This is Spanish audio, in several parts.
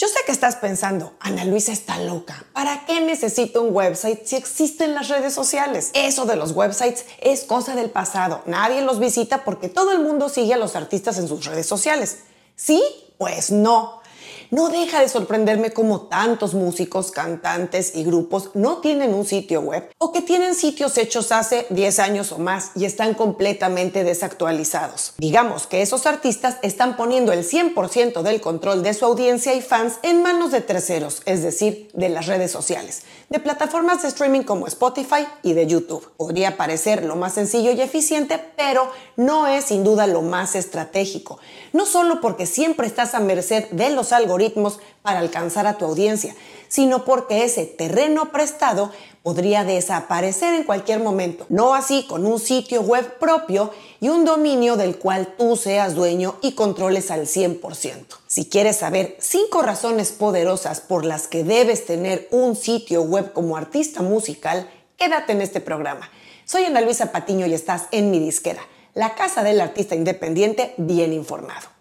Yo sé que estás pensando, Ana Luisa está loca. ¿Para qué necesito un website si existen las redes sociales? Eso de los websites es cosa del pasado. Nadie los visita porque todo el mundo sigue a los artistas en sus redes sociales. ¿Sí? Pues no. No deja de sorprenderme cómo tantos músicos, cantantes y grupos no tienen un sitio web o que tienen sitios hechos hace 10 años o más y están completamente desactualizados. Digamos que esos artistas están poniendo el 100% del control de su audiencia y fans en manos de terceros, es decir, de las redes sociales, de plataformas de streaming como Spotify y de YouTube. Podría parecer lo más sencillo y eficiente, pero no es sin duda lo más estratégico. No solo porque siempre estás a merced de los algoritmos, para alcanzar a tu audiencia, sino porque ese terreno prestado podría desaparecer en cualquier momento. No así con un sitio web propio y un dominio del cual tú seas dueño y controles al 100%. Si quieres saber cinco razones poderosas por las que debes tener un sitio web como artista musical, quédate en este programa. Soy Ana Luisa Patiño y estás en mi disquera, la casa del artista independiente bien informado.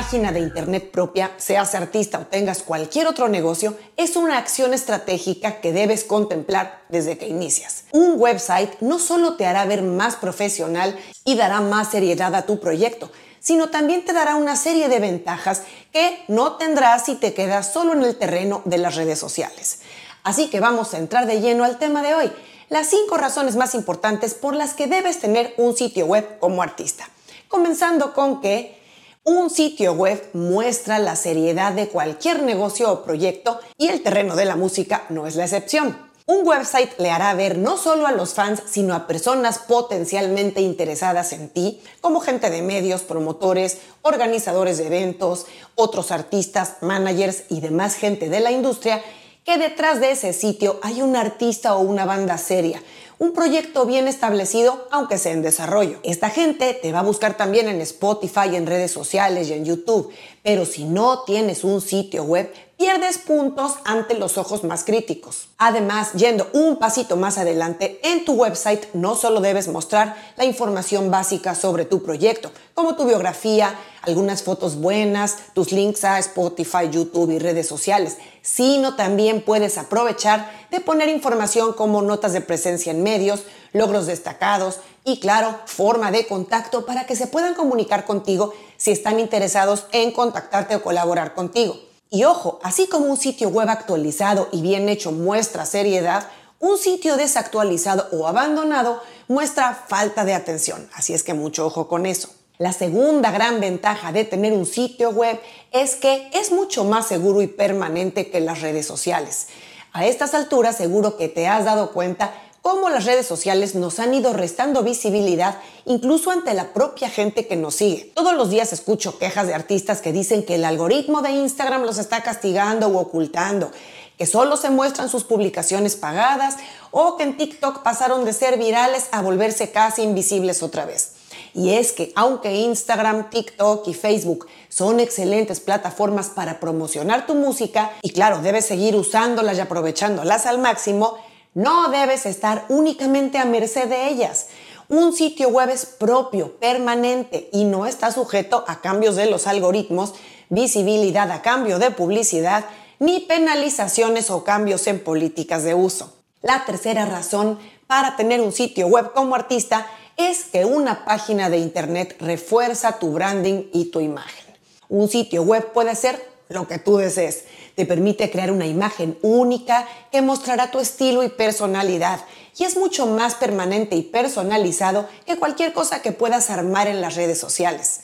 Página de Internet propia, seas artista o tengas cualquier otro negocio, es una acción estratégica que debes contemplar desde que inicias. Un website no solo te hará ver más profesional y dará más seriedad a tu proyecto, sino también te dará una serie de ventajas que no tendrás si te quedas solo en el terreno de las redes sociales. Así que vamos a entrar de lleno al tema de hoy, las cinco razones más importantes por las que debes tener un sitio web como artista. Comenzando con que un sitio web muestra la seriedad de cualquier negocio o proyecto y el terreno de la música no es la excepción. Un website le hará ver no solo a los fans, sino a personas potencialmente interesadas en ti, como gente de medios, promotores, organizadores de eventos, otros artistas, managers y demás gente de la industria, que detrás de ese sitio hay un artista o una banda seria, un proyecto bien establecido, aunque sea en desarrollo. Esta gente te va a buscar también en Spotify, en redes sociales y en YouTube, pero si no tienes un sitio web, pierdes puntos ante los ojos más críticos. Además, yendo un pasito más adelante, en tu website no solo debes mostrar la información básica sobre tu proyecto, como tu biografía, algunas fotos buenas, tus links a Spotify, YouTube y redes sociales, sino también puedes aprovechar de poner información como notas de presencia en medios, logros destacados y claro, forma de contacto para que se puedan comunicar contigo si están interesados en contactarte o colaborar contigo. Y ojo, así como un sitio web actualizado y bien hecho muestra seriedad, un sitio desactualizado o abandonado muestra falta de atención. Así es que mucho ojo con eso. La segunda gran ventaja de tener un sitio web es que es mucho más seguro y permanente que las redes sociales. A estas alturas seguro que te has dado cuenta cómo las redes sociales nos han ido restando visibilidad incluso ante la propia gente que nos sigue. Todos los días escucho quejas de artistas que dicen que el algoritmo de Instagram los está castigando u ocultando, que solo se muestran sus publicaciones pagadas o que en TikTok pasaron de ser virales a volverse casi invisibles otra vez. Y es que aunque Instagram, TikTok y Facebook son excelentes plataformas para promocionar tu música, y claro, debes seguir usándolas y aprovechándolas al máximo, no debes estar únicamente a merced de ellas. Un sitio web es propio, permanente y no está sujeto a cambios de los algoritmos, visibilidad a cambio de publicidad, ni penalizaciones o cambios en políticas de uso. La tercera razón para tener un sitio web como artista es que una página de internet refuerza tu branding y tu imagen. Un sitio web puede ser lo que tú desees. Te permite crear una imagen única que mostrará tu estilo y personalidad y es mucho más permanente y personalizado que cualquier cosa que puedas armar en las redes sociales.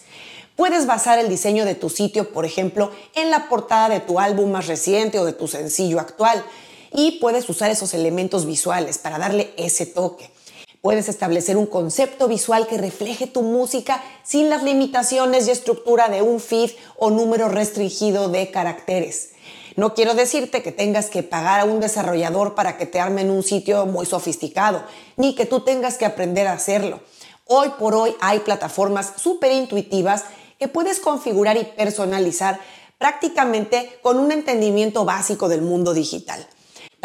Puedes basar el diseño de tu sitio, por ejemplo, en la portada de tu álbum más reciente o de tu sencillo actual y puedes usar esos elementos visuales para darle ese toque. Puedes establecer un concepto visual que refleje tu música sin las limitaciones y estructura de un feed o número restringido de caracteres. No quiero decirte que tengas que pagar a un desarrollador para que te armen un sitio muy sofisticado, ni que tú tengas que aprender a hacerlo. Hoy por hoy hay plataformas súper intuitivas que puedes configurar y personalizar prácticamente con un entendimiento básico del mundo digital.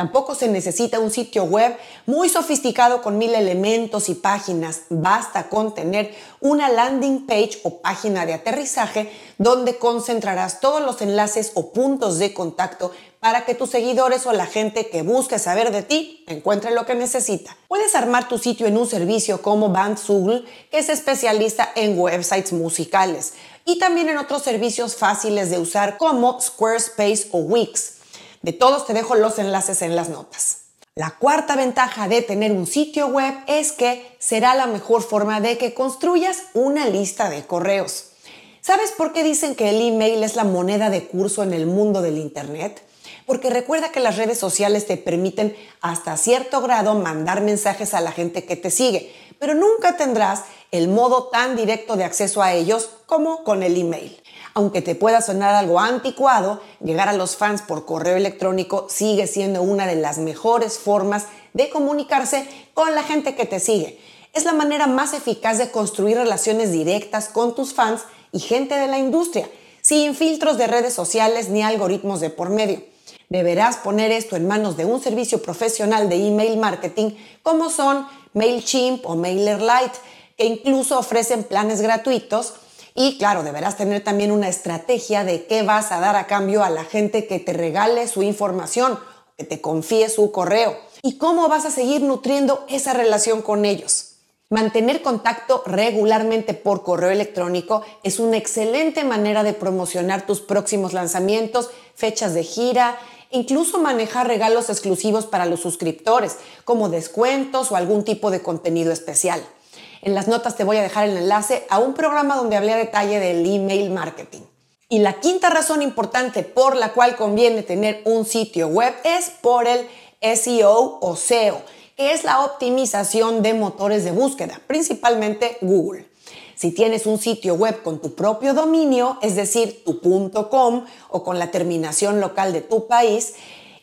Tampoco se necesita un sitio web muy sofisticado con mil elementos y páginas. Basta con tener una landing page o página de aterrizaje donde concentrarás todos los enlaces o puntos de contacto para que tus seguidores o la gente que busque saber de ti encuentre lo que necesita. Puedes armar tu sitio en un servicio como Bandzoogle, que es especialista en websites musicales, y también en otros servicios fáciles de usar como Squarespace o Wix. De todos te dejo los enlaces en las notas. La cuarta ventaja de tener un sitio web es que será la mejor forma de que construyas una lista de correos. ¿Sabes por qué dicen que el email es la moneda de curso en el mundo del Internet? Porque recuerda que las redes sociales te permiten hasta cierto grado mandar mensajes a la gente que te sigue, pero nunca tendrás el modo tan directo de acceso a ellos como con el email. Aunque te pueda sonar algo anticuado, llegar a los fans por correo electrónico sigue siendo una de las mejores formas de comunicarse con la gente que te sigue. Es la manera más eficaz de construir relaciones directas con tus fans y gente de la industria, sin filtros de redes sociales ni algoritmos de por medio. Deberás poner esto en manos de un servicio profesional de email marketing como son MailChimp o MailerLite, que incluso ofrecen planes gratuitos y claro, deberás tener también una estrategia de qué vas a dar a cambio a la gente que te regale su información, que te confíe su correo y cómo vas a seguir nutriendo esa relación con ellos. Mantener contacto regularmente por correo electrónico es una excelente manera de promocionar tus próximos lanzamientos, fechas de gira, incluso manejar regalos exclusivos para los suscriptores, como descuentos o algún tipo de contenido especial. En las notas te voy a dejar el enlace a un programa donde hablé a detalle del email marketing. Y la quinta razón importante por la cual conviene tener un sitio web es por el SEO o SEO, que es la optimización de motores de búsqueda, principalmente Google. Si tienes un sitio web con tu propio dominio, es decir, tu .com o con la terminación local de tu país,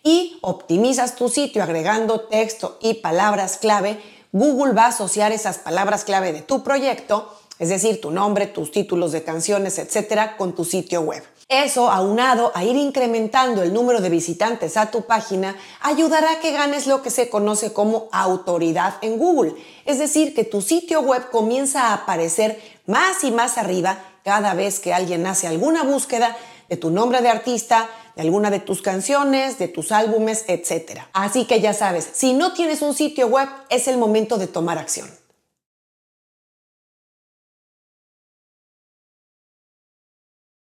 y optimizas tu sitio agregando texto y palabras clave, Google va a asociar esas palabras clave de tu proyecto, es decir, tu nombre, tus títulos de canciones, etcétera, con tu sitio web. Eso, aunado a ir incrementando el número de visitantes a tu página, ayudará a que ganes lo que se conoce como autoridad en Google. Es decir, que tu sitio web comienza a aparecer más y más arriba cada vez que alguien hace alguna búsqueda de tu nombre de artista, de alguna de tus canciones, de tus álbumes, etc. Así que ya sabes, si no tienes un sitio web, es el momento de tomar acción.